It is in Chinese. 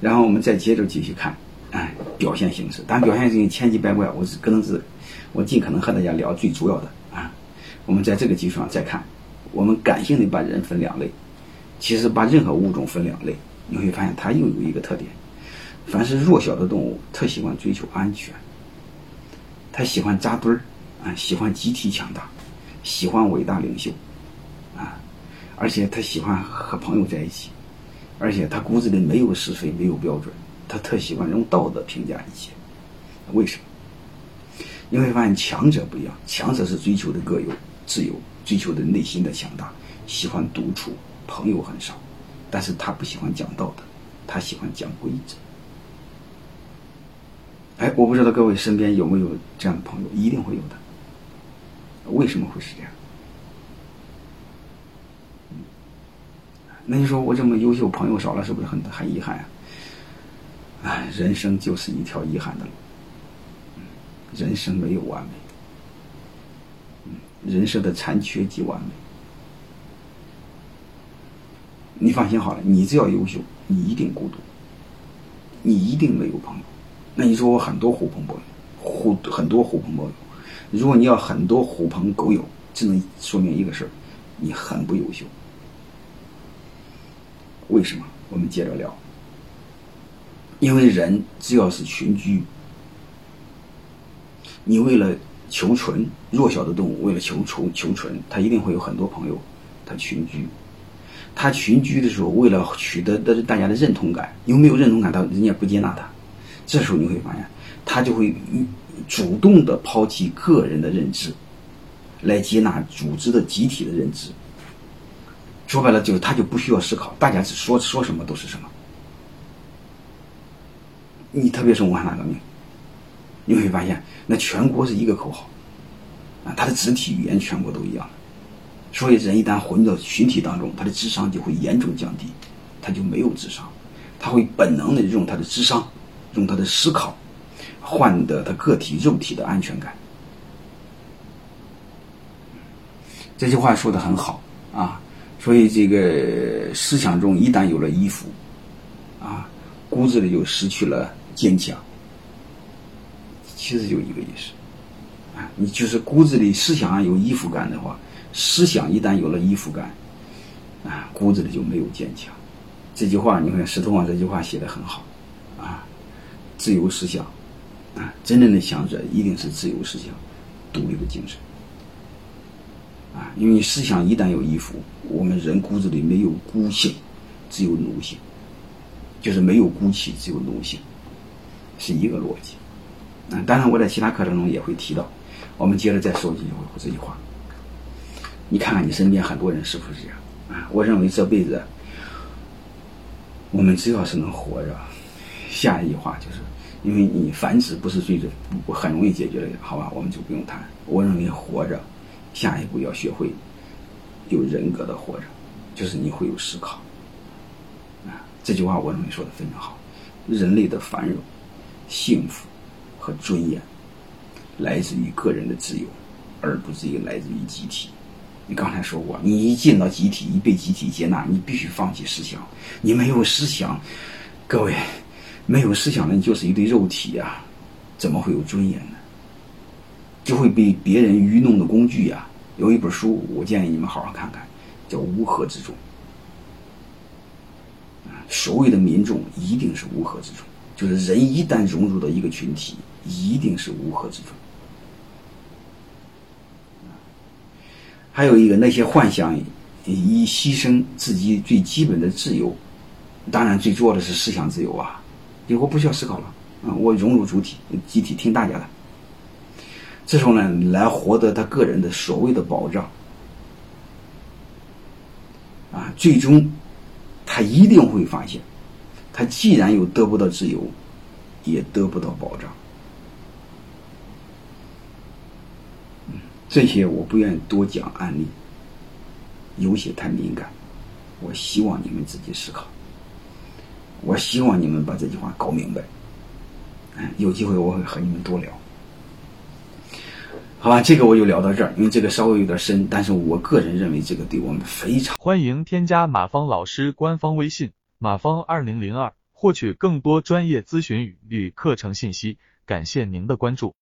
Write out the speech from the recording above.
然后我们再接着继续看，哎，表现形式。但表现形式千奇百怪，我是可能是我尽可能和大家聊最主要的啊。我们在这个基础上再看，我们感性的把人分两类，其实把任何物种分两类，你会发现它又有一个特点：凡是弱小的动物，特喜欢追求安全，它喜欢扎堆儿啊，喜欢集体强大，喜欢伟大领袖啊，而且他喜欢和朋友在一起，而且他骨子里没有是非，没有标准，他特喜欢用道德评价一切。为什么？你会发现强者不一样，强者是追求的各有。自由，追求的内心的强大，喜欢独处，朋友很少，但是他不喜欢讲道德，他喜欢讲规则。哎，我不知道各位身边有没有这样的朋友，一定会有的。为什么会是这样？那你说我这么优秀，朋友少了，是不是很很遗憾呀？哎，人生就是一条遗憾的路，人生没有完美。人生的残缺即完美。你放心好了，你只要优秀，你一定孤独，你一定没有朋友。那你说我很多狐朋狗友，狐很多狐朋狗友。如果你要很多狐朋狗友，只能说明一个事儿：你很不优秀。为什么？我们接着聊。因为人只要是群居，你为了。求存，弱小的动物为了求求求存，它一定会有很多朋友，它群居。它群居的时候，为了取得的大家的认同感，因为没有认同感，他人家不接纳他。这时候你会发现，他就会主动的抛弃个人的认知，来接纳组织的集体的认知。说白了，就是他就不需要思考，大家只说说什么都是什么。你特别是文化大革命。你会发现，那全国是一个口号，啊，他的肢体语言全国都一样，所以人一旦混到群体当中，他的智商就会严重降低，他就没有智商，他会本能的用他的智商，用他的思考，换得他个体肉体的安全感。这句话说的很好，所以这个思想中一旦有了依附，啊，骨子里就失去了坚强。其实就一个意思，啊，你就是骨子里思想上有依附感的话，思想一旦有了依附感，啊，骨子里就没有坚强。这句话，你看石头网这句话写的很好，啊，自由思想，啊，真正的强者一定是自由思想、独立的精神，啊，因为思想一旦有依附，我们人骨子里没有孤性，只有奴性，就是没有孤气，只有奴性，是一个逻辑。嗯，当然我在其他课程中也会提到。我们接着再说几句这句话。你看看你身边很多人是不是这样啊？我认为这辈子，我们只要是能活着，下一句话就是，因为你繁殖不是最最很容易解决的，好吧？我们就不用谈。我认为活着，下一步要学会有人格的活着，就是你会有思考。啊，这句话我认为说的非常好。人类的繁荣、幸福。和尊严来自于个人的自由，而不至于来自于集体。你刚才说过，你一进到集体，一被集体接纳，你必须放弃思想。你没有思想，各位，没有思想的你就是一堆肉体呀，怎么会有尊严呢？就会被别人愚弄的工具呀。有一本书，我建议你们好好看看，叫《乌合之众》。啊所谓的民众一定是乌合之众。就是人一旦融入到一个群体，一定是乌合之众。还有一个，那些幻想以牺牲自己最基本的自由，当然最重要的是思想自由啊！以后不需要思考了啊，我融入主体，集体听大家的。这时候呢，来获得他个人的所谓的保障啊，最终他一定会发现。他既然又得不到自由，也得不到保障。这些我不愿意多讲案例，有些太敏感。我希望你们自己思考。我希望你们把这句话搞明白。嗯，有机会我会和你们多聊。好吧，这个我就聊到这儿，因为这个稍微有点深，但是我个人认为这个对我们非常。欢迎添加马芳老师官方微信。马芳二零零二。获取更多专业咨询与课程信息。感谢您的关注。